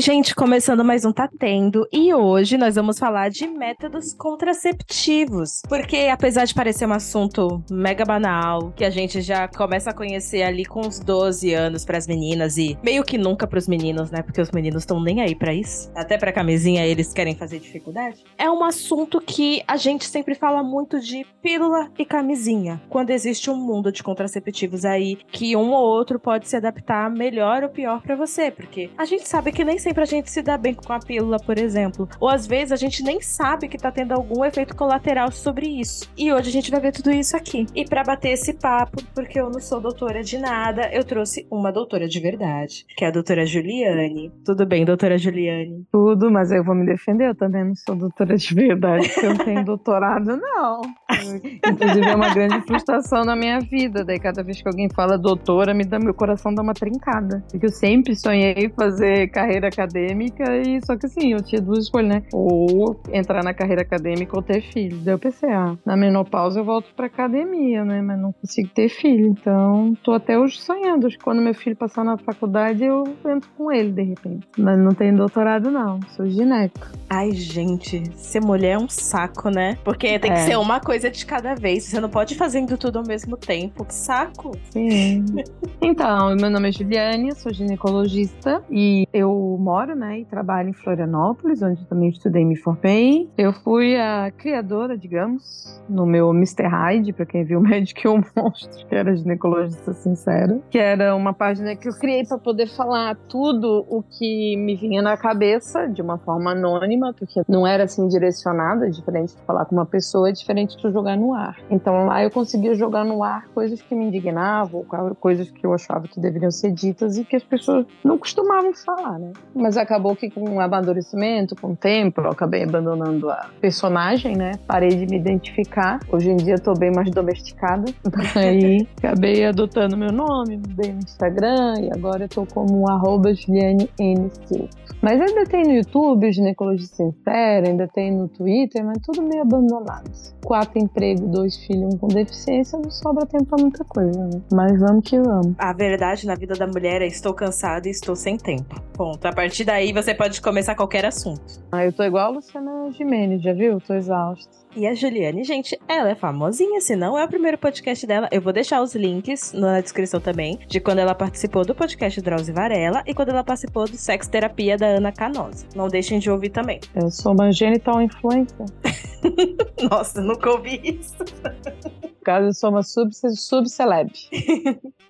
Gente, começando mais um Tá Tendo. E hoje nós vamos falar de métodos contraceptivos. Porque apesar de parecer um assunto mega banal, que a gente já começa a conhecer ali com uns 12 anos para as meninas e meio que nunca para os meninos, né? Porque os meninos estão nem aí para isso. Até pra camisinha eles querem fazer dificuldade. É um assunto que a gente sempre fala muito de pílula e camisinha. Quando existe um mundo de contraceptivos aí que um ou outro pode se adaptar melhor ou pior para você, porque a gente sabe que nem sempre a gente se dá bem com a pílula, por exemplo. Ou às vezes a gente nem sabe que tá tendo algum efeito colateral sobre isso. E hoje a gente vai ver tudo isso aqui. E para bater esse papo, porque eu não sou doutora de nada, eu trouxe uma doutora de verdade, que é a doutora Juliane. Tudo bem, doutora Juliane? Tudo, mas eu vou me defender, eu também não sou doutora de verdade, porque eu não tenho doutorado, não. Inclusive é uma grande frustração na minha vida. Daí cada vez que alguém fala doutora, me dá meu coração dá uma trincada. Porque eu sempre sonhei fazer carreira acadêmica e só que assim, eu tinha duas escolhas, né? Ou entrar na carreira acadêmica ou ter filho. Daí eu pensei, ah, na menopausa eu volto pra academia, né? Mas não consigo ter filho. Então, tô até hoje sonhando. Acho que quando meu filho passar na faculdade, eu entro com ele, de repente. Mas não tenho doutorado, não. Sou gineco. Ai, gente, ser mulher é um saco, né? Porque tem é. que ser uma coisa de cada vez. Você não pode ir fazendo tudo ao mesmo tempo. Que saco. Sim. então, meu nome é Juliane, sou ginecologista e eu moro, né, e trabalho em Florianópolis, onde também estudei e me formei. Eu fui a criadora, digamos, no meu Mr. Hyde, para quem viu o Médico e o Monstro, que era ginecologista sincera, que era uma página que eu criei para poder falar tudo o que me vinha na cabeça de uma forma anônima, porque não era assim direcionada, diferente de falar com uma pessoa, é diferente jogar no ar. Então lá eu conseguia jogar no ar coisas que me indignavam, coisas que eu achava que deveriam ser ditas e que as pessoas não costumavam falar, né? Mas acabou que com o amadurecimento, com o tempo, eu acabei abandonando a personagem, né? Parei de me identificar. Hoje em dia tô bem mais domesticada. Aí acabei adotando meu nome, mudei no Instagram e agora eu tô como arroba Juliane. Mas ainda tem no YouTube, Ginecologia Sincera, ainda tem no Twitter, mas tudo meio abandonado. Quatro empregos, dois filhos, um com deficiência, não sobra tempo pra muita coisa, né? Mas vamos que vamos. A verdade na vida da mulher é estou cansada e estou sem tempo. Ponto. A partir daí você pode começar qualquer assunto. Ah, eu tô igual a Luciana Gimenez, já viu? Tô exausta. E a Juliane, gente, ela é famosinha, se não é o primeiro podcast dela. Eu vou deixar os links na descrição também de quando ela participou do podcast Drauzio Varela e quando ela participou do Sex Terapia da Ana Canosa. Não deixem de ouvir também. Eu sou uma genital influencer. Nossa, nunca ouvi isso. No caso, eu sou uma sub-celeb. Sub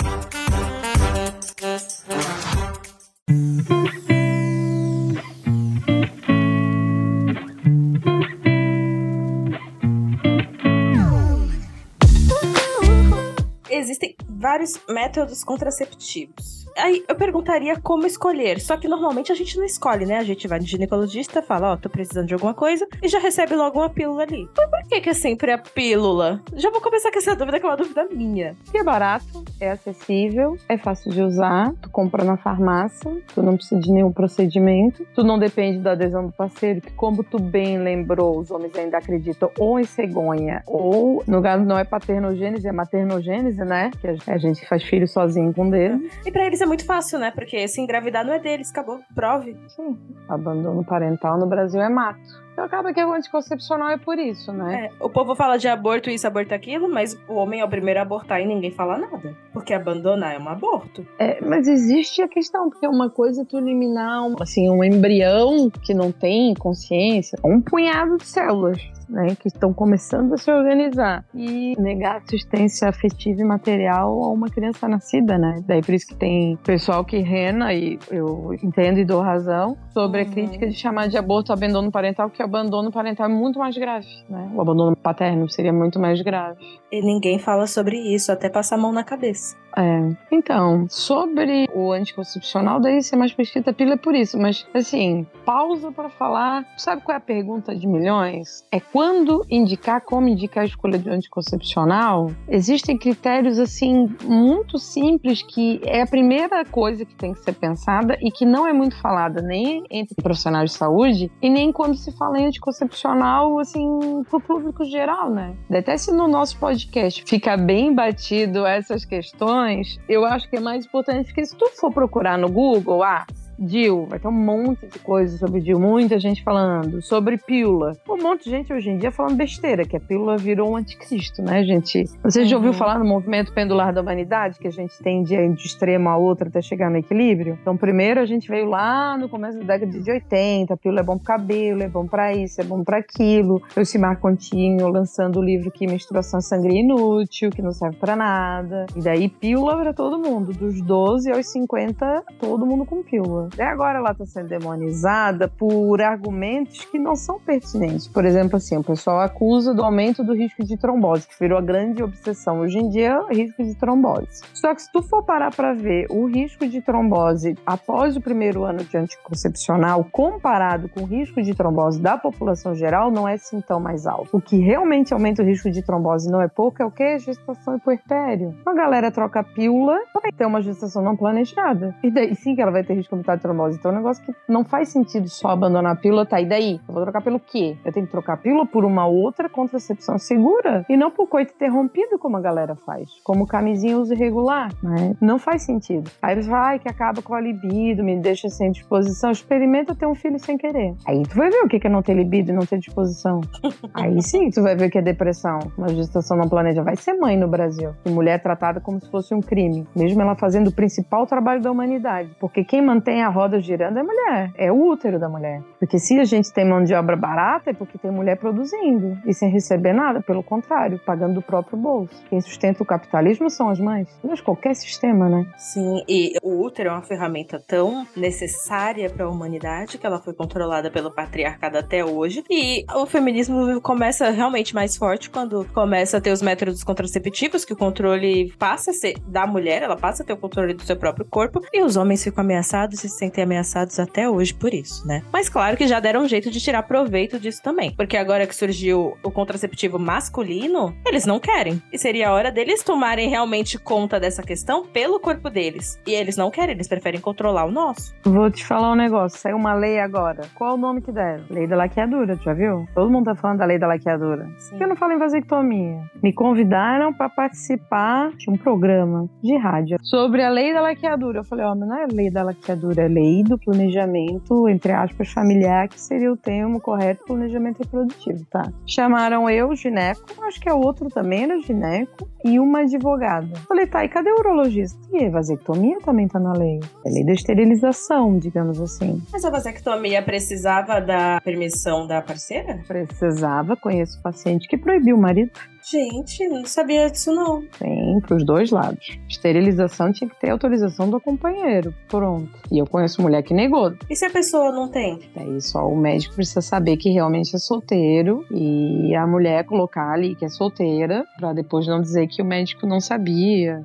Vários métodos contraceptivos. Aí eu perguntaria como escolher. Só que normalmente a gente não escolhe, né? A gente vai no ginecologista, fala, ó, oh, tô precisando de alguma coisa, e já recebe logo uma pílula ali. Mas por que, que é sempre a pílula? Já vou começar com essa dúvida, que é uma dúvida minha. Que é barato, é acessível, é fácil de usar, tu compra na farmácia, tu não precisa de nenhum procedimento, tu não depende da adesão do parceiro, que como tu bem lembrou, os homens ainda acreditam ou em cegonha, ou, no caso, não é paternogênese, é maternogênese, né? Que a gente faz filho sozinho com dedo. E pra eles é muito fácil, né? Porque se engravidar não é deles, acabou. Prove. Sim. Abandono parental no Brasil é mato. Então acaba que é o anticoncepcional é por isso, né? É, o povo fala de aborto isso, aborto aquilo, mas o homem é o primeiro a abortar e ninguém fala nada. Porque abandonar é um aborto. É, mas existe a questão, porque uma coisa é tu eliminar um, assim, um embrião que não tem consciência, um punhado de células né, que estão começando a se organizar e negar assistência afetiva e material a uma criança nascida, né? Daí por isso que tem pessoal que rena e eu entendo e dou razão sobre a uhum. crítica de chamar de aborto abandono parental, que o abandono parental é muito mais grave, né? O abandono paterno seria muito mais grave. E ninguém fala sobre isso, até passar a mão na cabeça. É. Então, sobre o anticoncepcional, daí ser mais prescrita pílula é por isso. Mas, assim, pausa para falar. Sabe qual é a pergunta de milhões? É quando indicar, como indicar a escolha de anticoncepcional? Existem critérios, assim, muito simples que é a primeira coisa que tem que ser pensada e que não é muito falada nem entre profissionais de saúde e nem quando se fala em anticoncepcional, assim, pro público geral, né? Até se no nosso podcast fica bem batido essas questões, eu acho que é mais importante que se tu for procurar no Google, ah, DIL, vai ter um monte de coisa sobre DIL, muita gente falando sobre pílula. Um monte de gente hoje em dia falando besteira, que a pílula virou um anticristo, né, gente? Você já ouviu uhum. falar no movimento pendular da humanidade, que a gente tem de, de extremo a outro até chegar no equilíbrio? Então, primeiro a gente veio lá no começo da década de 80, a pílula é bom pro cabelo, é bom para isso, é bom para aquilo. Eu se Contínuo lançando o livro que menstruação é sangue inútil, que não serve para nada. E daí pílula para todo mundo, dos 12 aos 50, todo mundo com pílula. Até agora ela está sendo demonizada por argumentos que não são pertinentes. Por exemplo, assim, o pessoal acusa do aumento do risco de trombose, que virou a grande obsessão hoje em dia, é risco de trombose. Só que se tu for parar para ver o risco de trombose após o primeiro ano de anticoncepcional, comparado com o risco de trombose da população geral, não é assim tão mais alto. O que realmente aumenta o risco de trombose não é pouco, é o que? Gestação e puerpério. A galera troca a pílula para ter uma gestação não planejada. E daí sim que ela vai ter risco de trombose. Então é um negócio que não faz sentido só abandonar a pílula, tá? E daí? Eu vou trocar pelo quê? Eu tenho que trocar a pílula por uma outra contracepção segura e não por coito interrompido, como a galera faz. Como camisinha uso irregular, né? Não faz sentido. Aí você vai que acaba com a libido, me deixa sem disposição. Experimenta ter um filho sem querer. Aí tu vai ver o que é não ter libido e não ter disposição. Aí sim tu vai ver o que é depressão. Uma gestação não planeja. Vai ser mãe no Brasil. E mulher é tratada como se fosse um crime. Mesmo ela fazendo o principal trabalho da humanidade. Porque quem mantém a roda girando é mulher, é o útero da mulher. Porque se a gente tem mão de obra barata, é porque tem mulher produzindo e sem receber nada, pelo contrário, pagando do próprio bolso. Quem sustenta o capitalismo são as mães. Mas qualquer sistema, né? Sim, e o útero é uma ferramenta tão necessária para a humanidade que ela foi controlada pelo patriarcado até hoje. E o feminismo começa realmente mais forte quando começa a ter os métodos contraceptivos, que o controle passa a ser da mulher, ela passa a ter o controle do seu próprio corpo, e os homens ficam ameaçados e sentem ameaçados até hoje por isso, né? Mas claro que já deram um jeito de tirar proveito disso também. Porque agora que surgiu o contraceptivo masculino, eles não querem. E seria a hora deles tomarem realmente conta dessa questão pelo corpo deles. E eles não querem, eles preferem controlar o nosso. Vou te falar um negócio. Saiu uma lei agora. Qual o nome que deram? Lei da laqueadura, já viu? Todo mundo tá falando da lei da laqueadura. Sim. Por que eu não falo em vasectomia? Me convidaram para participar de um programa de rádio sobre a lei da laqueadura. Eu falei, ó, oh, não é lei da laqueadura, é lei do planejamento, entre aspas, familiar, que seria o termo correto, planejamento reprodutivo, tá? Chamaram eu, gineco, acho que é outro também era gineco, e uma advogada. Falei, tá, e cadê o urologista? E a vasectomia também tá na lei. É lei da esterilização, digamos assim. Mas a vasectomia precisava da permissão da parceira? Precisava, conheço paciente que proibiu o marido. Gente, não sabia disso não. Tem, pros dois lados. Esterilização tinha que ter autorização do companheiro. Pronto. E eu conheço mulher que negou. E se a pessoa não tem? Daí só o médico precisa saber que realmente é solteiro e a mulher colocar ali que é solteira, para depois não dizer que o médico não sabia.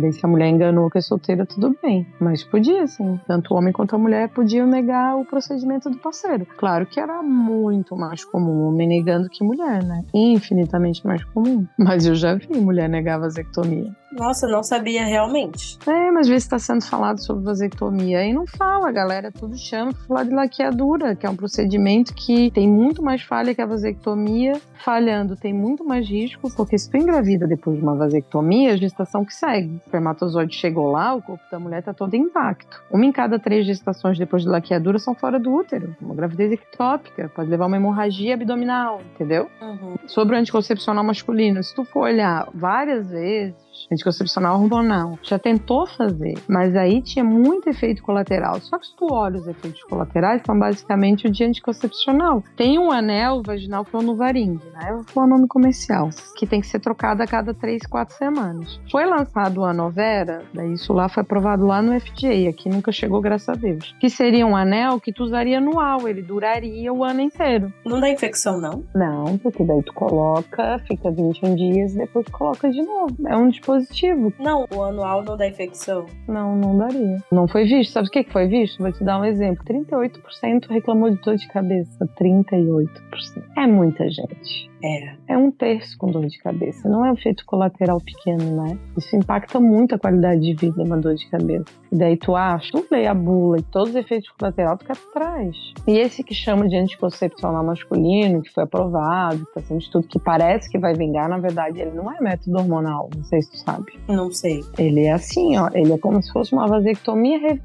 Daí se a mulher enganou que é solteira, tudo bem. Mas podia, sim. Tanto o homem quanto a mulher podiam negar o procedimento do parceiro. Claro que era muito mais comum homem negando que mulher, né? Infinitamente mais comum. Mas eu já vi mulher negar vasectomia. Nossa, não sabia realmente. É, mas às vezes está sendo falado sobre vasectomia e não fala, galera tudo chama para falar de laqueadura, que é um procedimento que tem muito mais falha que a vasectomia. Falhando tem muito mais risco, porque se tu engravida depois de uma vasectomia, a gestação que segue. O espermatozoide chegou lá, o corpo da mulher está todo intacto. Uma em cada três gestações depois de laqueadura são fora do útero. Uma gravidez ectópica pode levar uma hemorragia abdominal, entendeu? Uhum. Sobre o anticoncepcional masculino, se tu for olhar várias vezes, anticoncepcional hormonal. Já tentou fazer, mas aí tinha muito efeito colateral. Só que se tu olha os efeitos colaterais, são basicamente o de anticoncepcional. Tem um anel vaginal que é né? Falar o nome comercial, que tem que ser trocado a cada 3, 4 semanas. Foi lançado o Anovera, daí isso lá foi aprovado lá no FDA, aqui nunca chegou, graças a Deus. Que seria um anel que tu usaria anual, ele duraria o ano inteiro. Não dá infecção, não? Não, porque daí tu coloca, fica 21 dias e depois coloca de novo. É um dispositivo. Não, o anual não dá infecção. Não, não daria. Não foi visto. Sabe o que foi visto? Vou te dar um exemplo. 38% reclamou de dor de cabeça. 38%. É muita gente. É. É um terço com dor de cabeça. Não é um efeito colateral pequeno, né? Isso impacta muito a qualidade de vida, uma dor de cabeça. E daí tu acha, tu lê a bula e todos os efeitos colaterais tu quer trás. E esse que chama de anticoncepcional masculino, que foi aprovado, que tá sendo estudo que parece que vai vingar, na verdade, ele não é método hormonal. Não sei se tu sabe. Não sei. Ele é assim, ó. Ele é como se fosse uma vasectomia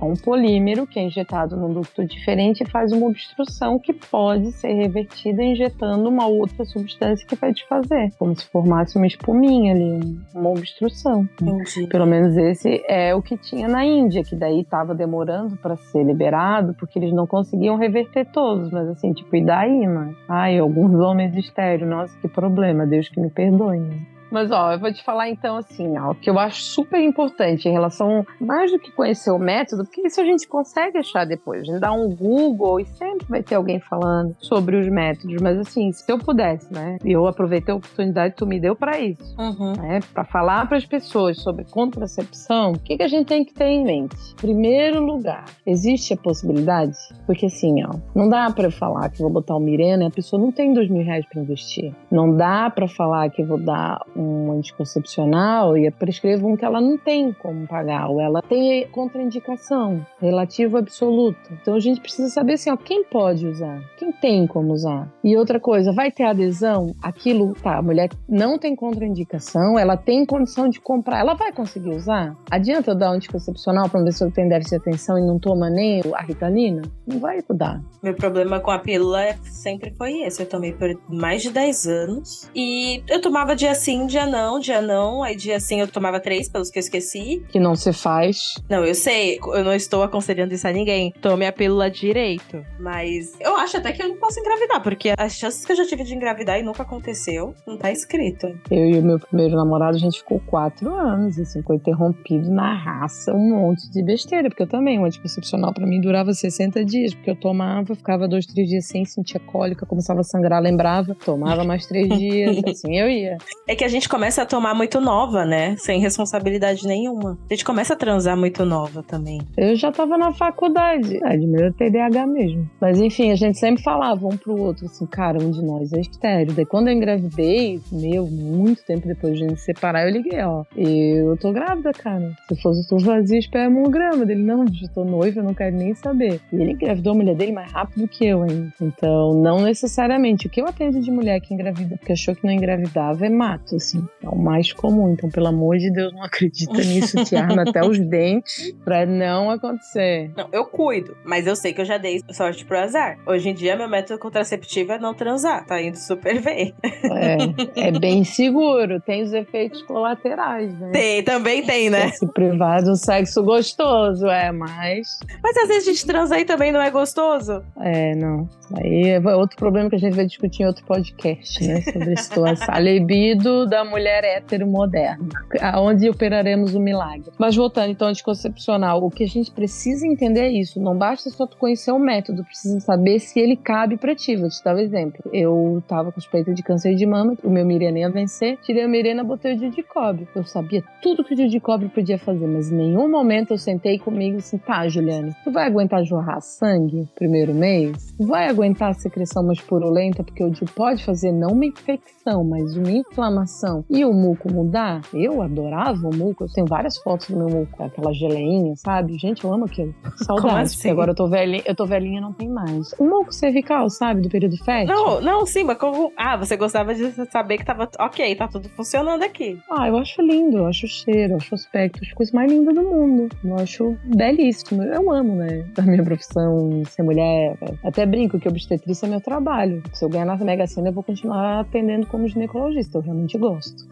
é um polímero que é injetado num ducto diferente e faz uma obstrução que pode ser revertida injetando uma outra substância que vai desfazer, como se formasse uma espuminha ali, uma obstrução. Entendi. Pelo menos esse é o que tinha na Índia, que daí estava demorando para ser liberado, porque eles não conseguiam reverter todos, mas assim, tipo, e daí, né? Ai, alguns homens estéreos, nossa, que problema, Deus que me perdoe. Né? Mas, ó, eu vou te falar então assim, ó, que eu acho super importante em relação, mais do que conhecer o método, porque isso a gente consegue achar depois. A gente dá um Google e sempre vai ter alguém falando sobre os métodos. Mas, assim, se eu pudesse, né, e eu aproveitei a oportunidade que tu me deu para isso, uhum. né, para falar para as pessoas sobre contracepção, o que, que a gente tem que ter em mente? Primeiro lugar, existe a possibilidade? Porque, assim, ó, não dá para eu falar que vou botar o Mirena e a pessoa não tem dois mil reais para investir. Não dá para falar que vou dar um anticoncepcional e prescrevo um que ela não tem como pagar, ou ela tem contraindicação relativa absoluta. Então a gente precisa saber assim, ó, quem pode usar, quem tem como usar. E outra coisa, vai ter adesão? Aquilo, tá, a mulher não tem contraindicação, ela tem condição de comprar, ela vai conseguir usar? Adianta eu dar um anticoncepcional para uma pessoa que tem déficit de atenção e não toma nem a ritalina? Não vai ajudar. Meu problema com a pílula sempre foi esse. Eu tomei por mais de 10 anos e eu tomava dia sim, dia não, dia não. Aí dia sim eu tomava três, pelos que eu esqueci. Que não se faz. Não, eu sei, eu não estou aconselhando isso a ninguém. Tome a pílula direito. Mas eu acho até que eu não posso engravidar, porque as chances que eu já tive de engravidar e nunca aconteceu, não tá escrito. Eu e o meu primeiro namorado, a gente ficou quatro anos, assim, foi interrompido na raça um monte de besteira, porque eu também, o anticoncepcional para mim durava 60 dias, porque eu tomava, ficava dois, três dias sem, sentia cólica, começava a sangrar, lembrava, tomava mais três dias, assim eu ia. É que a gente gente começa a tomar muito nova, né? Sem responsabilidade nenhuma. A gente começa a transar muito nova também. Eu já tava na faculdade. É, de meu TDAH mesmo. Mas enfim, a gente sempre falava um pro outro assim, cara, um de nós é estéreo. Daí quando eu engravidei, meu, muito tempo depois de gente separar, eu liguei, ó. Eu tô grávida, cara. Se fosse tu vazio espermograma dele, não, eu tô noiva, eu não quero nem saber. E ele engravidou a mulher dele mais rápido que eu ainda. Então, não necessariamente. O que eu atendo de mulher que engravida porque achou que não engravidava é mato assim. É o mais comum. Então, pelo amor de Deus, não acredita nisso. Te arma até os dentes pra não acontecer. Não, eu cuido, mas eu sei que eu já dei sorte pro azar. Hoje em dia, meu método contraceptivo é não transar. Tá indo super bem. É, é bem seguro. Tem os efeitos colaterais, né? Tem, também tem, né? Se privar do sexo gostoso, é, mas. Mas às vezes a gente transa aí também não é gostoso? É, não. Aí é outro problema que a gente vai discutir em outro podcast, né? Sobre a situação. A libido da mulher hétero moderna, aonde operaremos o milagre. Mas voltando então anticoncepcional, o que a gente precisa entender é isso. Não basta só tu conhecer o método, precisa saber se ele cabe pra ti. Vou te dar um exemplo. Eu tava com suspeita de câncer de mama, o meu Mirena ia vencer, tirei a Mirena, botei o dia de cobre. Eu sabia tudo que o dia de cobre podia fazer, mas em nenhum momento eu sentei comigo assim, tá, Juliane, tu vai aguentar jorrar sangue primeiro mês? Vai aguentar a secreção mais purulenta, porque o DIU pode fazer não uma infecção, mas uma inflamação e o muco mudar. Eu adorava o muco, eu tenho várias fotos do meu muco, aquela geleinha, sabe? Gente, eu amo aquilo. Saudades, assim? agora eu tô velhinha, eu tô velhinha não tem mais. O muco cervical, sabe, do período fértil? Não, não, sim, mas como. Ah, você gostava de saber que tava. Ok, tá tudo funcionando aqui. Ah, eu acho lindo, eu acho o cheiro, eu acho o aspecto, as coisas mais lindas do mundo. Eu acho belíssimo. Eu amo, né? A minha profissão, ser mulher. Até brinco que obstetrícia é meu trabalho. Se eu ganhar na Mega Sena, eu vou continuar atendendo como ginecologista. Eu realmente gosto.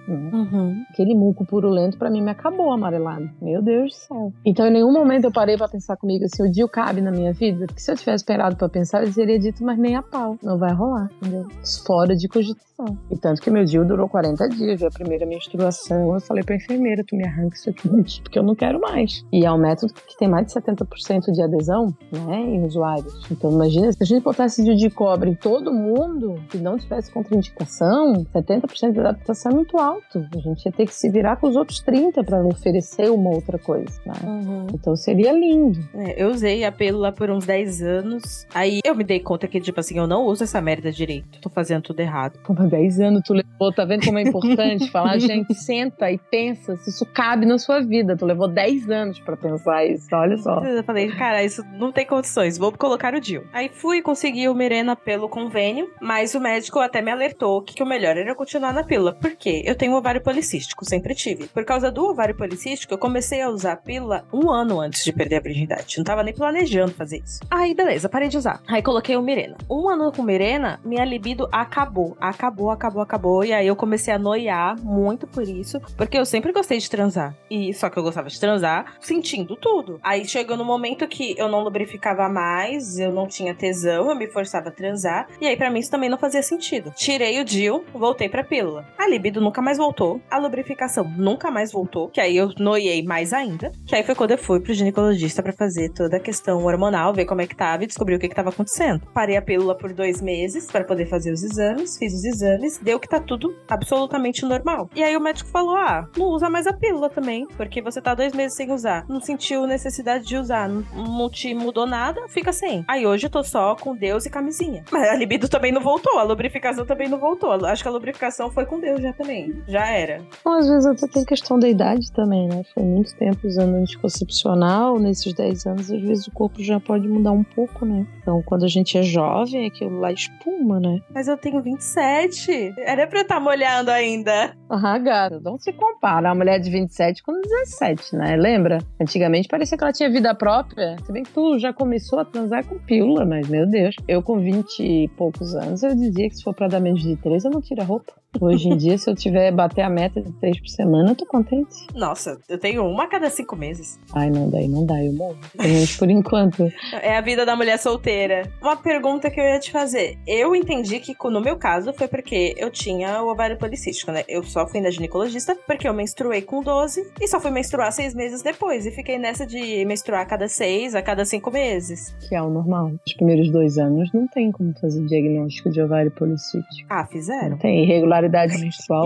Né? Uhum. Aquele muco purulento para mim me acabou amarelado. Meu Deus do céu. Então em nenhum momento eu parei para pensar comigo assim, o Dio cabe na minha vida? Porque se eu tivesse esperado para pensar, eu teria dito, mas nem a pau. Não vai rolar, entendeu? Fora de cogitação. E tanto que meu Dio durou 40 dias, a primeira menstruação. Eu falei pra enfermeira, tu me arranca isso aqui, porque eu não quero mais. E é um método que tem mais de 70% de adesão, né, em usuários. Então imagina, se a gente botasse Dio de cobre em todo mundo, que não tivesse contraindicação, 70% de adaptação é muito alto. A gente ia ter que se virar com os outros 30 para oferecer uma outra coisa, né? Uhum. Então seria lindo. É, eu usei a pílula por uns 10 anos. Aí eu me dei conta que, tipo assim, eu não uso essa merda direito. Tô fazendo tudo errado. Como 10 anos tu levou, tá vendo como é importante falar? Gente, senta e pensa se isso cabe na sua vida. Tu levou 10 anos para pensar isso, olha só. Eu falei, cara, isso não tem condições, vou colocar o DIL. Aí fui conseguir o Mirena pelo convênio, mas o médico até me alertou que, que o melhor era continuar na pílula. Por quê? Eu tenho ovário policístico, sempre tive. Por causa do ovário policístico, eu comecei a usar pílula um ano antes de perder a virgindade. Não tava nem planejando fazer isso. Aí, beleza, parei de usar. Aí coloquei o Mirena. Um ano com Mirena, minha libido acabou. Acabou, acabou, acabou. E aí eu comecei a noiar muito por isso, porque eu sempre gostei de transar. E só que eu gostava de transar sentindo tudo. Aí chegou no momento que eu não lubrificava mais, eu não tinha tesão, eu me forçava a transar. E aí para mim isso também não fazia sentido. Tirei o DIL, voltei pra pílula. A libido nunca mais voltou, a lubrificação nunca mais voltou, que aí eu noiei mais ainda. Que aí foi quando eu fui pro ginecologista para fazer toda a questão hormonal, ver como é que tava e descobrir o que que tava acontecendo. Parei a pílula por dois meses para poder fazer os exames, fiz os exames, deu que tá tudo absolutamente normal. E aí o médico falou: ah, não usa mais a pílula também, porque você tá dois meses sem usar. Não sentiu necessidade de usar, não te mudou nada, fica sem. Aí hoje eu tô só com Deus e camisinha. Mas a libido também não voltou, a lubrificação também não voltou. Acho que a lubrificação foi com Deus já também. Já era. Bom, às vezes até tem questão da idade também, né? Foi muito tempo usando anticoncepcional, nesses 10 anos, às vezes o corpo já pode mudar um pouco, né? Então, quando a gente é jovem, aquilo lá espuma, né? Mas eu tenho 27. Era pra eu estar tá molhando ainda. Ah, gata, não se compara a mulher de 27 com 17, né? Lembra? Antigamente parecia que ela tinha vida própria. Se bem que tu já começou a transar com pílula, mas meu Deus. Eu com 20 e poucos anos, eu dizia que se for pra dar menos de 3, eu não tiro a roupa. Hoje em dia, se eu tiver bater a meta de três por semana, eu tô contente. Nossa, eu tenho uma a cada cinco meses. Ai, não, daí não dá, eu morro. Mas por enquanto. É a vida da mulher solteira. Uma pergunta que eu ia te fazer. Eu entendi que no meu caso foi porque eu tinha o ovário policístico, né? Eu só fui na ginecologista porque eu menstruei com 12 e só fui menstruar seis meses depois. E fiquei nessa de menstruar a cada seis, a cada cinco meses. Que é o normal. Os primeiros dois anos não tem como fazer diagnóstico de ovário policístico. Ah, fizeram? Tem irregularidade irregularidade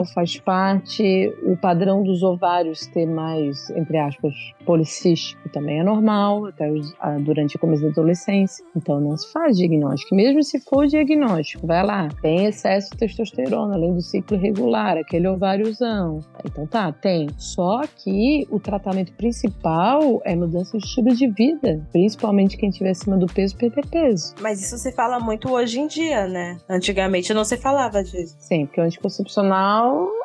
faz parte, o padrão dos ovários ter mais, entre aspas, policístico também é normal, até durante o começo da adolescência. Então não se faz diagnóstico. Mesmo se for diagnóstico, vai lá, tem excesso de testosterona, além do ciclo irregular, aquele ováriozão. Então tá, tem. Só que o tratamento principal é mudança de estilo de vida, principalmente quem tiver acima do peso perder peso. Mas isso se fala muito hoje em dia, né? Antigamente não se falava disso. Sim, porque o anticoncepcional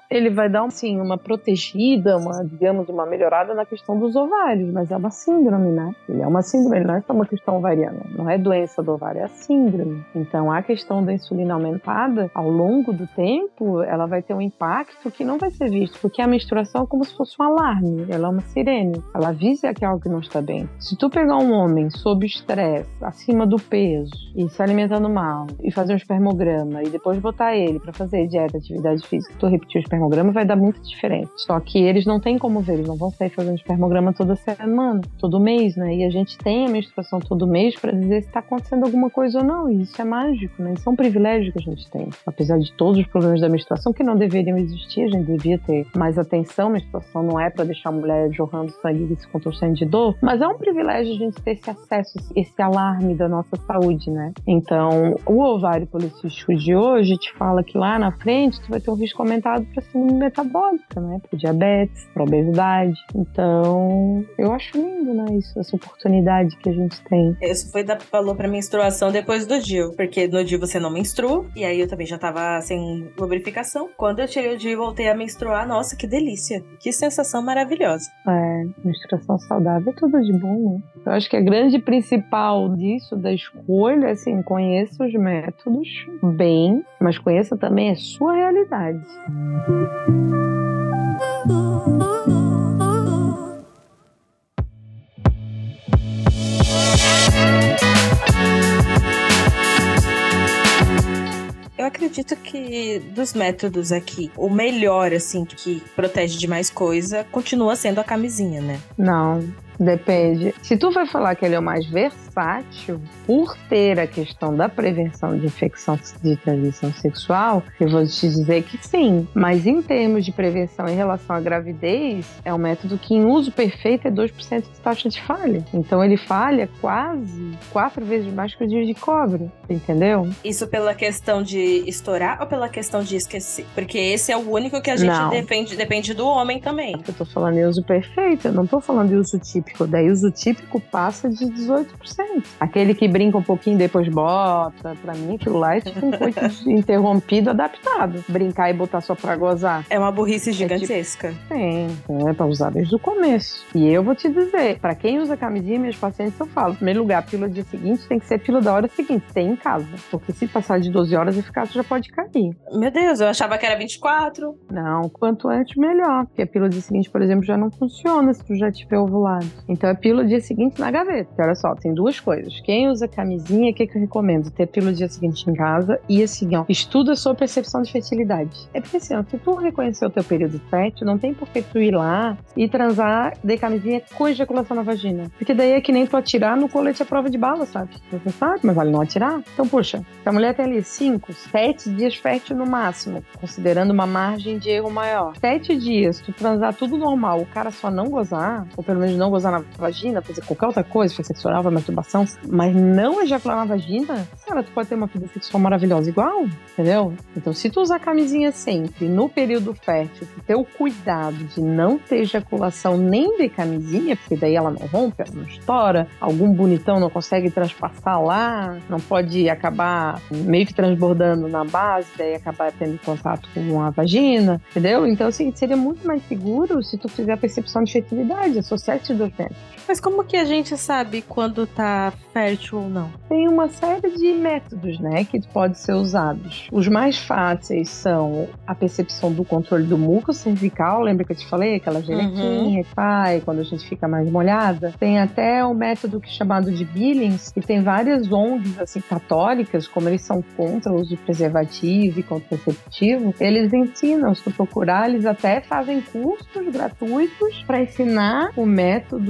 ele vai dar assim, uma protegida, uma, digamos, uma melhorada na questão dos ovários, mas é uma síndrome, né? Ele é uma síndrome, ele não é só uma questão ovariana, não é doença do ovário, é síndrome. Então, a questão da insulina aumentada, ao longo do tempo, ela vai ter um impacto que não vai ser visto, porque a menstruação é como se fosse um alarme, ela é uma sirene, ela avisa que algo não está bem. Se tu pegar um homem sob estresse, acima do peso, e se alimentando mal, e fazer um espermograma, e depois botar ele para fazer dieta, atividade física, tu repetir o espermograma, vai dar muito diferente. Só que eles não têm como ver, eles não vão sair fazendo espermograma toda semana, todo mês, né? E a gente tem a menstruação todo mês para dizer se está acontecendo alguma coisa ou não. E isso é mágico, né? Isso é um privilégio que a gente tem. Apesar de todos os problemas da menstruação que não deveriam existir, a gente devia ter mais atenção. A menstruação não é para deixar a mulher jorrando sangue e se contorcendo de dor, mas é um privilégio a gente ter esse acesso, esse alarme da nossa saúde, né? Então, o ovário policístico de hoje te fala que lá na frente tu vai ter um risco aumentado para síndrome metabólica, né? Para diabetes, para obesidade. Então, eu acho lindo, né? Isso, essa oportunidade que a gente tem. Isso foi da falou para menstruação depois do DIU, porque no DIU você não menstrua, e aí eu também já tava sem lubrificação. Quando eu tirei o DIU e voltei a menstruar, nossa, que delícia. Que sensação maravilhosa. É, menstruação saudável é tudo de bom, né? Eu acho que a grande principal disso, da escolha, assim, conheça os métodos bem, mas conheça também a sua realidade. Eu acredito que dos métodos aqui, o melhor, assim, que protege de mais coisa, continua sendo a camisinha, né? Não, Depende. Se tu vai falar que ele é o mais versátil, por ter a questão da prevenção de infecção de transmissão sexual, eu vou te dizer que sim. Mas em termos de prevenção em relação à gravidez, é um método que em uso perfeito é 2% de taxa de falha. Então ele falha quase quatro vezes mais que o dia de cobre, entendeu? Isso pela questão de estourar ou pela questão de esquecer? Porque esse é o único que a gente depende, depende do homem também. Eu tô falando em uso perfeito, eu não tô falando de uso típico típico. Daí uso típico passa de 18%. Aquele que brinca um pouquinho depois bota, pra mim aquilo lá é tipo um coito interrompido adaptado. Brincar e botar só pra gozar. É uma burrice gigantesca. É tipo, é pra usar desde o começo. E eu vou te dizer, pra quem usa camisinha, meus pacientes eu falo, em primeiro lugar, a pílula do dia seguinte tem que ser a pílula da hora seguinte, tem em casa. Porque se passar de 12 horas eficácia já pode cair. Meu Deus, eu achava que era 24. Não, quanto antes melhor. Porque a pílula do dia seguinte, por exemplo, já não funciona se tu já tiver ovulado. Então é pílula dia seguinte na gaveta. Porque olha só, tem duas coisas. Quem usa camisinha, o que, que eu recomendo? Ter pílula dia seguinte em casa e assim, ó, estuda sua percepção de fertilidade. É porque assim, ó, se tu reconhecer o teu período fértil, não tem por que tu ir lá e transar de camisinha com ejaculação na vagina. Porque daí é que nem tu atirar no colete à prova de bala, sabe? Você sabe, mas vale não atirar. Então, puxa, se a mulher tem ali 5, 7 dias fértil no máximo, considerando uma margem de erro maior. 7 dias, tu transar tudo normal, o cara só não gozar, ou pelo menos não gozar na vagina, fazer qualquer outra coisa, fazer sexo oral, masturbação, mas não ejacular na vagina, cara, tu pode ter uma vida sexual maravilhosa igual, entendeu? Então, se tu usar camisinha sempre, no período fértil, tu ter o cuidado de não ter ejaculação nem de camisinha, porque daí ela não rompe, ela não estoura, algum bonitão não consegue transpassar lá, não pode acabar meio que transbordando na base, daí acabar tendo contato com a vagina, entendeu? Então, assim, seria muito mais seguro se tu fizer a percepção de fertilidade, associar esses dois métodos. Mas como que a gente sabe quando tá fértil ou não? Tem uma série de métodos, né, que podem ser usados. Os mais fáceis são a percepção do controle do muco cervical, lembra que eu te falei? Aquela gelequinha uhum. que faz quando a gente fica mais molhada. Tem até um método que é chamado de Billings, que tem várias ONGs, assim, católicas, como eles são contra o uso de preservativo e contraceptivo, eles ensinam, se tu procurar, eles até fazem cursos gratuitos para ensinar o método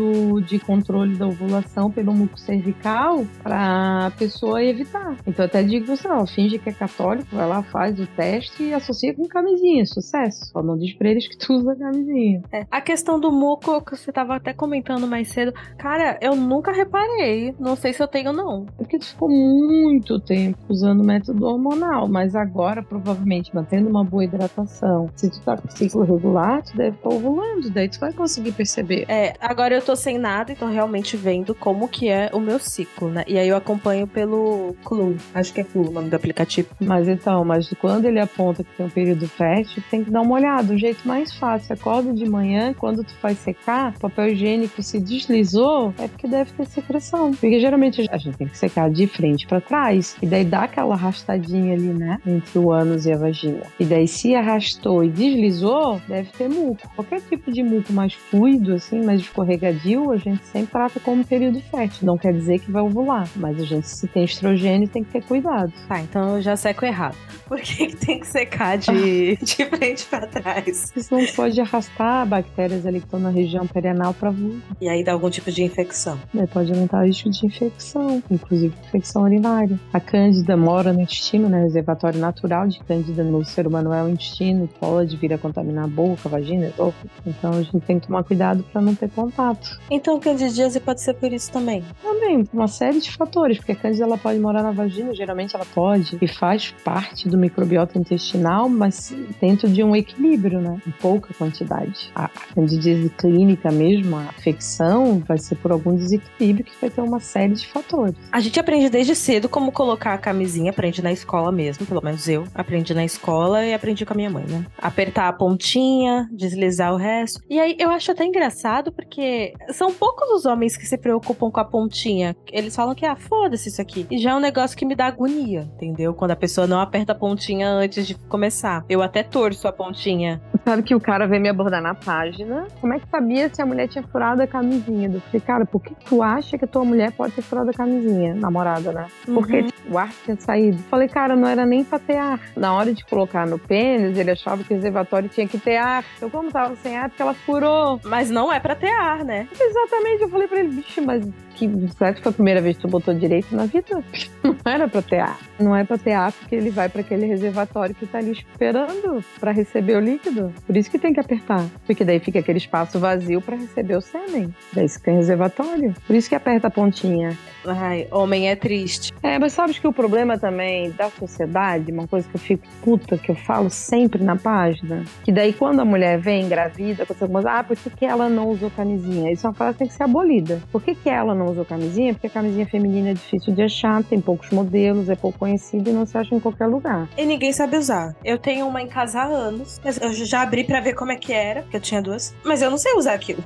de controle da ovulação pelo muco cervical para a pessoa evitar. Então, até digo assim, ó, finge que é católico, vai lá, faz o teste e associa com camisinha, sucesso. Só não diz pra eles que tu usa camisinha. É. A questão do muco, que você tava até comentando mais cedo, cara, eu nunca reparei. Não sei se eu tenho, não. É porque tu ficou muito tempo usando o método hormonal, mas agora, provavelmente, mantendo uma boa hidratação, se tu tá com ciclo regular, tu deve estar ovulando, daí tu vai conseguir perceber. É, agora eu tô sem nada e tô realmente vendo como que é o meu ciclo, né? E aí eu acompanho pelo Clue. Acho que é Clue o nome do aplicativo. Mas então, mas quando ele aponta que tem um período fértil, tem que dar uma olhada. O jeito mais fácil, acorda de manhã, quando tu faz secar, o papel higiênico se deslizou, é porque deve ter secreção. Porque geralmente a gente tem que secar de frente para trás, e daí dá aquela arrastadinha ali, né? Entre o ânus e a vagina. E daí se arrastou e deslizou, deve ter muco. Qualquer tipo de muco mais fluido, assim, mais escorregadio, a gente sempre trata como período fértil. Não quer dizer que vai ovular, mas a gente, se tem estrogênio, tem que ter cuidado. Tá, então eu já seco errado. Por que, que tem que secar de, de frente para trás? Isso não pode arrastar bactérias ali que estão na região perianal para vulva. E aí dá algum tipo de infecção? É, pode aumentar o risco de infecção, inclusive infecção urinária. A cândida mora no intestino, né? O reservatório natural de cândida no ser humano é o intestino, pode vir a contaminar a boca, a vagina, esôfago. Então a gente tem que tomar cuidado para não ter contato. Então candidíase pode ser por isso também? Também, por uma série de fatores, porque a cândida ela pode morar na vagina, geralmente ela pode, e faz parte do microbiota intestinal, mas dentro de um equilíbrio, né? Em pouca quantidade. A, a candidíase clínica mesmo, a infecção, vai ser por algum desequilíbrio que vai ter uma série de fatores. A gente aprende desde cedo como colocar a camisinha, aprende na escola mesmo, pelo menos eu aprendi na escola e aprendi com a minha mãe, né? Apertar a pontinha, deslizar o resto. E aí eu acho até engraçado porque porque são poucos os homens que se preocupam com a pontinha. Eles falam que, ah, foda-se isso aqui. E já é um negócio que me dá agonia, entendeu? Quando a pessoa não aperta a pontinha antes de começar. Eu até torço a pontinha. Sabe que o cara veio me abordar na página. Como é que sabia se a mulher tinha furado a camisinha? Eu falei, cara, por que tu acha que a tua mulher pode ter furado a camisinha? Namorada, né? Porque Uhum. o ar tinha saído. Falei, cara, não era nem pra ter ar. Na hora de colocar no pênis, ele achava que o reservatório tinha que ter ar. Então, como tava sem ar, porque ela furou. Mas não é pra ter ar, né? Exatamente, eu falei pra ele, bicho, mas que, será que foi a primeira vez que tu botou direito na vida? Não era pra ter ar. Não é pra ter ar porque ele vai pra aquele reservatório que tá ali esperando pra receber o líquido. Por isso que tem que apertar. Porque daí fica aquele espaço vazio pra receber o sêmen. Daí isso tem reservatório. Por isso que aperta a pontinha. Ai, homem é triste. É, mas sabes que o problema também da sociedade, uma coisa que eu fico puta, que eu falo sempre na página, que daí quando a mulher vem engravida, você coisa, ah, por que, que ela não usou camisinha? Isso é uma frase que tem que ser abolida. Por que, que ela não usou camisinha? Porque a camisinha feminina é difícil de achar, tem poucos modelos, é pouco conhecida e não se acha em qualquer lugar. E ninguém sabe usar. Eu tenho uma em casa há anos, mas eu já abri pra ver como é que era, porque eu tinha duas. Mas eu não sei usar aquilo,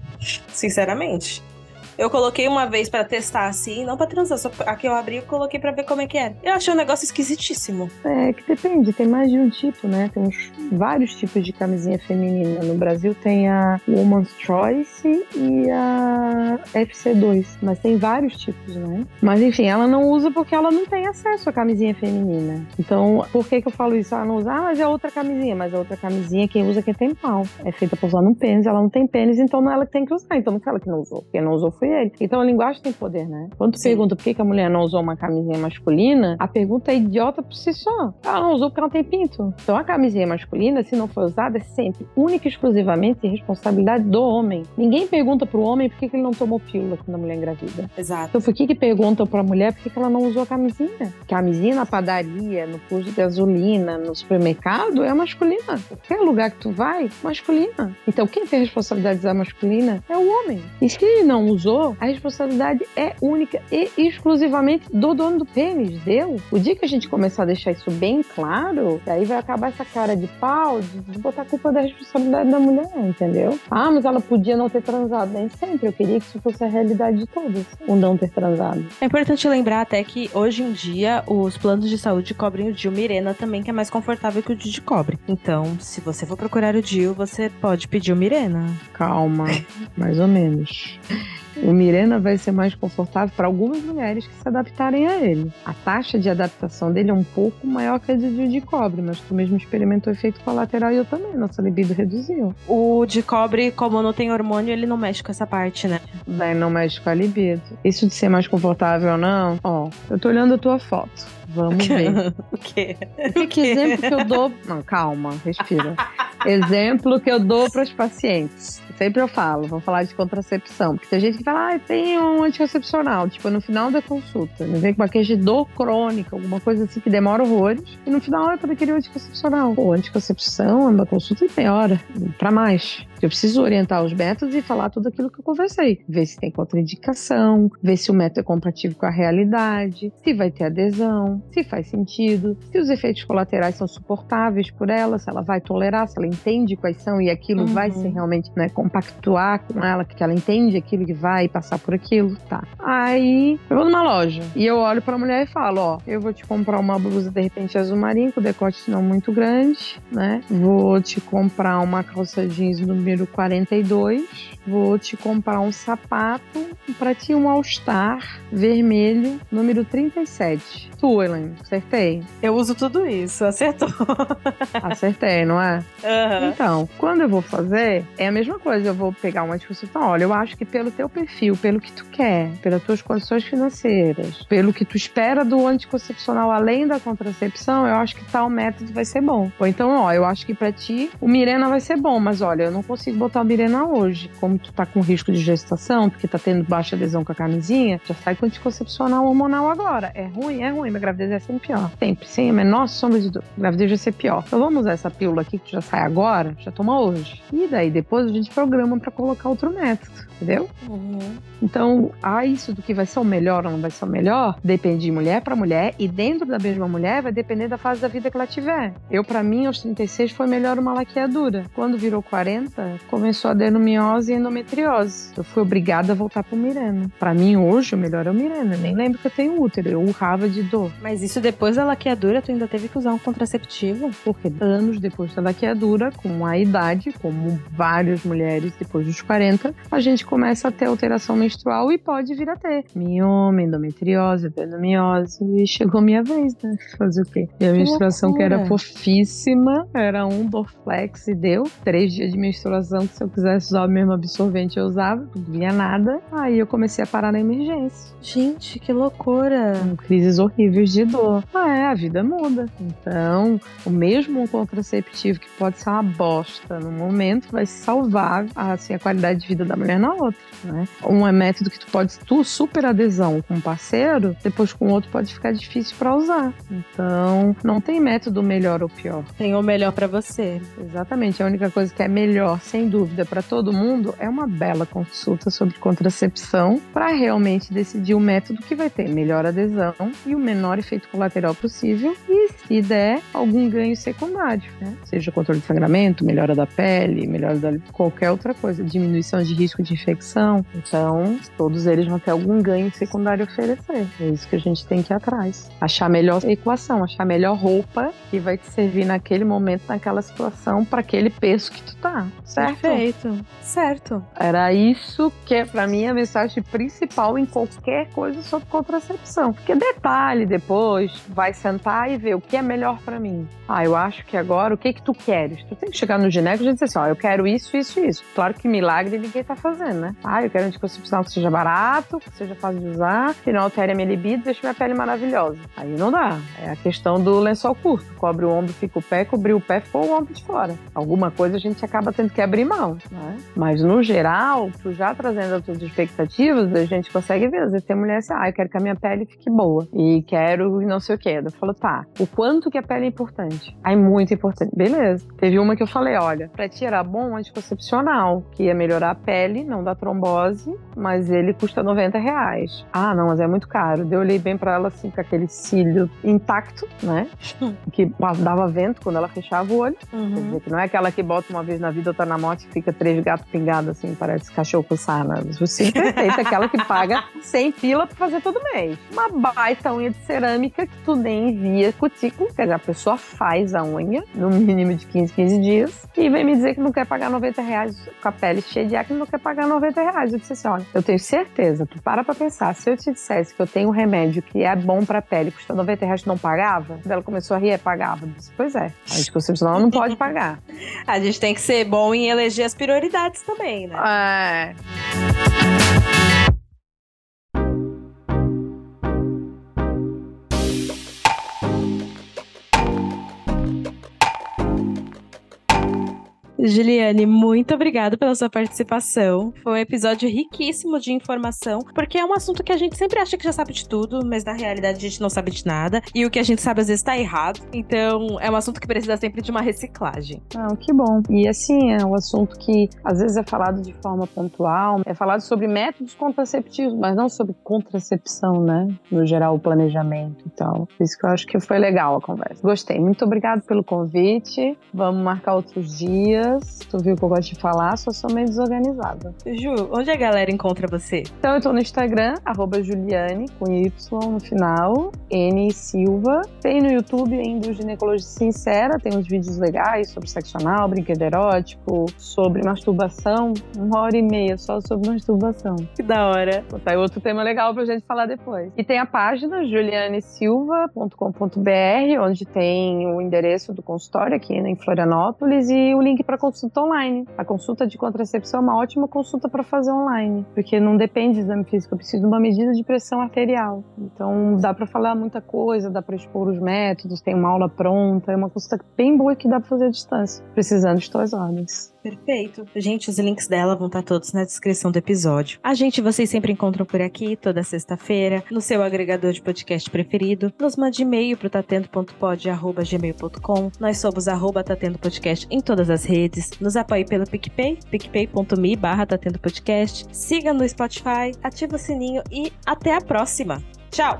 sinceramente. Eu coloquei uma vez pra testar assim, não pra transar, só a que eu abri eu coloquei pra ver como é que era. Eu achei um negócio esquisitíssimo. É que depende, tem mais de um tipo, né? Tem uns, vários tipos de camisinha feminina. No Brasil tem a Woman's Choice e a FC2, mas tem vários tipos, né? Mas enfim, ela não usa porque ela não tem acesso à camisinha feminina. Então, por que que eu falo isso? Ah, não usa, ah, mas é outra camisinha, mas a outra camisinha quem usa é quem tem pau. É feita pra usar no pênis, ela não tem pênis, então não é ela que tem que usar. Então não foi ela que não usou. Quem não usou foi ele. Então a linguagem tem poder, né? Quando tu Sim. pergunta por que, que a mulher não usou uma camisinha masculina, a pergunta é idiota por si só. Ela não usou porque ela tem pinto. Então a camisinha masculina, se não for usada, é sempre, única e exclusivamente responsabilidade do homem. Ninguém pergunta pro homem por que, que ele não tomou pílula quando a mulher engravida. Exato. Então por que que perguntam pra mulher por que, que ela não usou a camisinha? Camisinha na padaria, no posto de gasolina, no supermercado é masculina. Qualquer lugar que tu vai, masculina. Então quem tem a responsabilidade de usar masculina é o homem. E se ele não usou, a responsabilidade é única e exclusivamente do dono do pênis, deu. O dia que a gente começar a deixar isso bem claro, daí vai acabar essa cara de pau de, de botar a culpa da responsabilidade da mulher, entendeu? Ah, mas ela podia não ter transado. Nem sempre. Eu queria que isso fosse a realidade de todos, o não ter transado. É importante lembrar até que hoje em dia os planos de saúde cobrem o DIU Mirena também, que é mais confortável que o DIU de cobre. Então, se você for procurar o DIU, você pode pedir o Mirena. Calma, mais ou menos. O Mirena vai ser mais confortável para algumas mulheres que se adaptarem a ele. A taxa de adaptação dele é um pouco maior que a de de cobre, mas tu mesmo experimentou efeito colateral e eu também. Nossa libido reduziu. O de cobre, como não tem hormônio, ele não mexe com essa parte, né? Daí não mexe com a libido. Isso de ser mais confortável ou não, ó, eu tô olhando a tua foto. Vamos ver. o quê? Que, que exemplo que eu dou. Não, calma, respira. exemplo que eu dou para os pacientes. Sempre eu falo, vou falar de contracepção. Porque tem gente que fala, ah, tem um anticoncepcional. Tipo, no final da consulta. Me vem com uma queixa de dor crônica, alguma coisa assim que demora horrores. E no final eu também queria um anticoncepcional. Pô, anticoncepção é uma consulta de meia hora, pra mais. Eu preciso orientar os métodos e falar tudo aquilo que eu conversei. Ver se tem contraindicação, ver se o método é compatível com a realidade, se vai ter adesão, se faz sentido, se os efeitos colaterais são suportáveis por ela, se ela vai tolerar, se ela entende quais são e aquilo Uhum. vai ser realmente, né, compactuar com ela, que ela entende aquilo que vai passar por aquilo, tá. Aí eu vou numa loja e eu olho pra mulher e falo, ó, eu vou te comprar uma blusa de repente azul marinho, com decote não muito grande, né? Vou te comprar uma calça jeans número 42, vou te comprar um sapato pra ti um All Star vermelho número 37. Tu, Ellen, acertei? Eu uso tudo isso, acertou. Acertei, não é? Aham. Então, quando eu vou fazer, é a mesma coisa. Eu vou pegar uma anticoncepção. Olha, eu acho que pelo teu perfil, pelo que tu quer, pelas tuas condições financeiras, pelo que tu espera do anticoncepcional além da contracepção, eu acho que tal método vai ser bom. Ou então, ó, eu acho que pra ti o Mirena vai ser bom, mas olha, eu não consigo botar o Mirena hoje. Como tu tá com risco de gestação, porque tá tendo baixa adesão com a camisinha, já sai com anticoncepcional hormonal agora. É ruim, é ruim, minha gravidez é sempre pior. Sempre, sem a menor sombra de dúvida. A gravidez vai ser pior. Então vamos usar essa pílula aqui que já sai agora, já toma hoje. E daí depois a gente programa pra colocar outro método, entendeu? Uhum. Então, ah, isso do que vai ser o melhor ou não vai ser o melhor, depende de mulher para mulher e dentro da mesma mulher vai depender da fase da vida que ela tiver. Eu, para mim, aos 36 foi melhor uma laqueadura. Quando virou 40, 30, começou a adenomiose e endometriose. Eu fui obrigada a voltar pro Mirena. Para mim, hoje, o melhor é o Mirena. Nem lembro que eu tenho útero. Eu urrava de dor. Mas isso depois da laqueadura, tu ainda teve que usar um contraceptivo? Porque anos depois da laqueadura, com a idade, como várias mulheres depois dos 40, a gente começa a ter alteração menstrual e pode vir a ter mioma, endometriose, adenomiose. E chegou minha vez, né? Fazer o quê? E a que menstruação loucura. que era fofíssima, era um Dorflex e deu. Três dias de menstruação, que se eu quisesse usar o mesmo absorvente, eu usava. Não via nada. Aí eu comecei a parar na emergência. Gente, que loucura! Com crises horríveis de dor. Ah, é, a vida muda. Então, o mesmo contraceptivo que pode ser uma bosta no momento vai salvar assim, a qualidade de vida da mulher na outra. Né? Um é método que tu pode, tu super adesão com um parceiro, depois com outro pode ficar difícil para usar. Então, não tem método melhor ou pior. Tem o melhor para você. Exatamente. A única coisa que é melhor, sem dúvida, para todo mundo é uma bela consulta sobre contracepção para realmente decidir o método que vai ter melhor adesão e o menor efeito colateral possível e, se der, algum ganho secundário, né? Seja controle de sangramento, melhora da pele, melhora da qualquer outra coisa, diminuição de risco de infecção. Então, todos eles vão ter algum ganho secundário a oferecer. É isso que a gente tem que ir atrás. Achar a melhor equação, achar a melhor roupa que vai te servir naquele momento, naquela situação, para aquele peso que tu tá, certo? Perfeito. Certo. Era isso que é para mim a mensagem principal em qualquer coisa sobre contracepção. Porque detalhe depois, vai sentar e ver o que é melhor para mim. Ah, eu acho que agora o que que tu queres? Tu tem que chegar no gineco e dizer assim, ó, eu quero isso, isso, isso. Claro que milagre ninguém tá fazendo, né? Ah, eu quero um anticoncepcional que seja barato, que seja fácil de usar, que não altere a minha libido, deixe minha pele maravilhosa. Aí não dá. É a questão do lençol curto. Cobre o ombro, fica o pé, cobriu o pé, ficou o ombro de fora. Alguma coisa a gente acaba tendo que abrir mão, né? Mas no geral, tu já trazendo as tuas expectativas, a gente consegue ver. Às vezes tem mulher assim, ah, eu quero que a minha pele fique boa. E quero não sei o quê. Eu falo, tá, o quanto que a pele é importante? Aí, muito importante. Beleza. Teve uma que eu falei, olha, pra ti era bom anticoncepcional, que ia melhorar a pele, não dá trombose, mas ele custa 90 reais. Ah, não, mas é muito caro. Eu olhei bem pra ela assim, com aquele cílio intacto, né? que dava vento quando ela fechava o olho. Uhum. Quer dizer, que não é aquela que bota uma vez na vida, outra na morte e fica três gatos pingados assim, parece cachorro com sarna. Você é perfeita, aquela que paga 100 pila pra fazer todo mês. Uma baita unha de cerâmica que tu nem via cutícula, quer dizer, a pessoa faz a unha, no mínimo de 15, 15 dias, e vem me dizer que não quer pagar 90 reais com a pele cheia de acne, não quer pagar 90 reais. Eu disse assim, olha, eu tenho certeza, tu para pra pensar, se eu te dissesse que eu tenho um remédio que é bom pra pele, custa 90 reais, tu não pagava? Ela começou a rir, é pagava. Eu disse, pois é, a anticoncepcional não pode pagar. a gente tem que ser bom em eleger as prioridades também, né? É. Juliane, muito obrigada pela sua participação. Foi um episódio riquíssimo de informação, porque é um assunto que a gente sempre acha que já sabe de tudo, mas na realidade a gente não sabe de nada. E o que a gente sabe às vezes tá errado. Então é um assunto que precisa sempre de uma reciclagem. Ah, que bom. E assim, é um assunto que às vezes é falado de forma pontual, é falado sobre métodos contraceptivos, mas não sobre contracepção, né? No geral, o planejamento e tal. Isso que eu acho que foi legal a conversa. Gostei. Muito obrigada pelo convite. Vamos marcar outros dias Tu viu que eu gosto de falar, só sou meio desorganizada. Ju, onde a galera encontra você? Então eu tô no Instagram, arroba Juliane, com Y no final, N Silva. Tem no YouTube ainda o Ginecologia Sincera, tem uns vídeos legais sobre sexo anal, brinquedo erótico, sobre masturbação. Uma hora e meia só sobre masturbação. Que da hora. Tá aí outro tema legal pra gente falar depois. E tem a página julianesilva.com.br, onde tem o endereço do consultório aqui em Florianópolis e o link para consulta online. A consulta de contracepção é uma ótima consulta para fazer online, porque não depende do exame físico, eu preciso de uma medida de pressão arterial. Então dá para falar muita coisa, dá para expor os métodos, tem uma aula pronta, é uma consulta bem boa que dá para fazer à distância, precisando de tuas ordens. Perfeito. Gente, os links dela vão estar todos na descrição do episódio. A gente vocês sempre encontram por aqui, toda sexta-feira, no seu agregador de podcast preferido. Nos mande e-mail pro tatendo.pod.gmail.com. Nós somos arroba Tatendo Podcast em todas as redes. Nos apoie pelo PicPay, picpay.me barra Tatendo Podcast. Siga no Spotify, ativa o sininho e até a próxima. Tchau!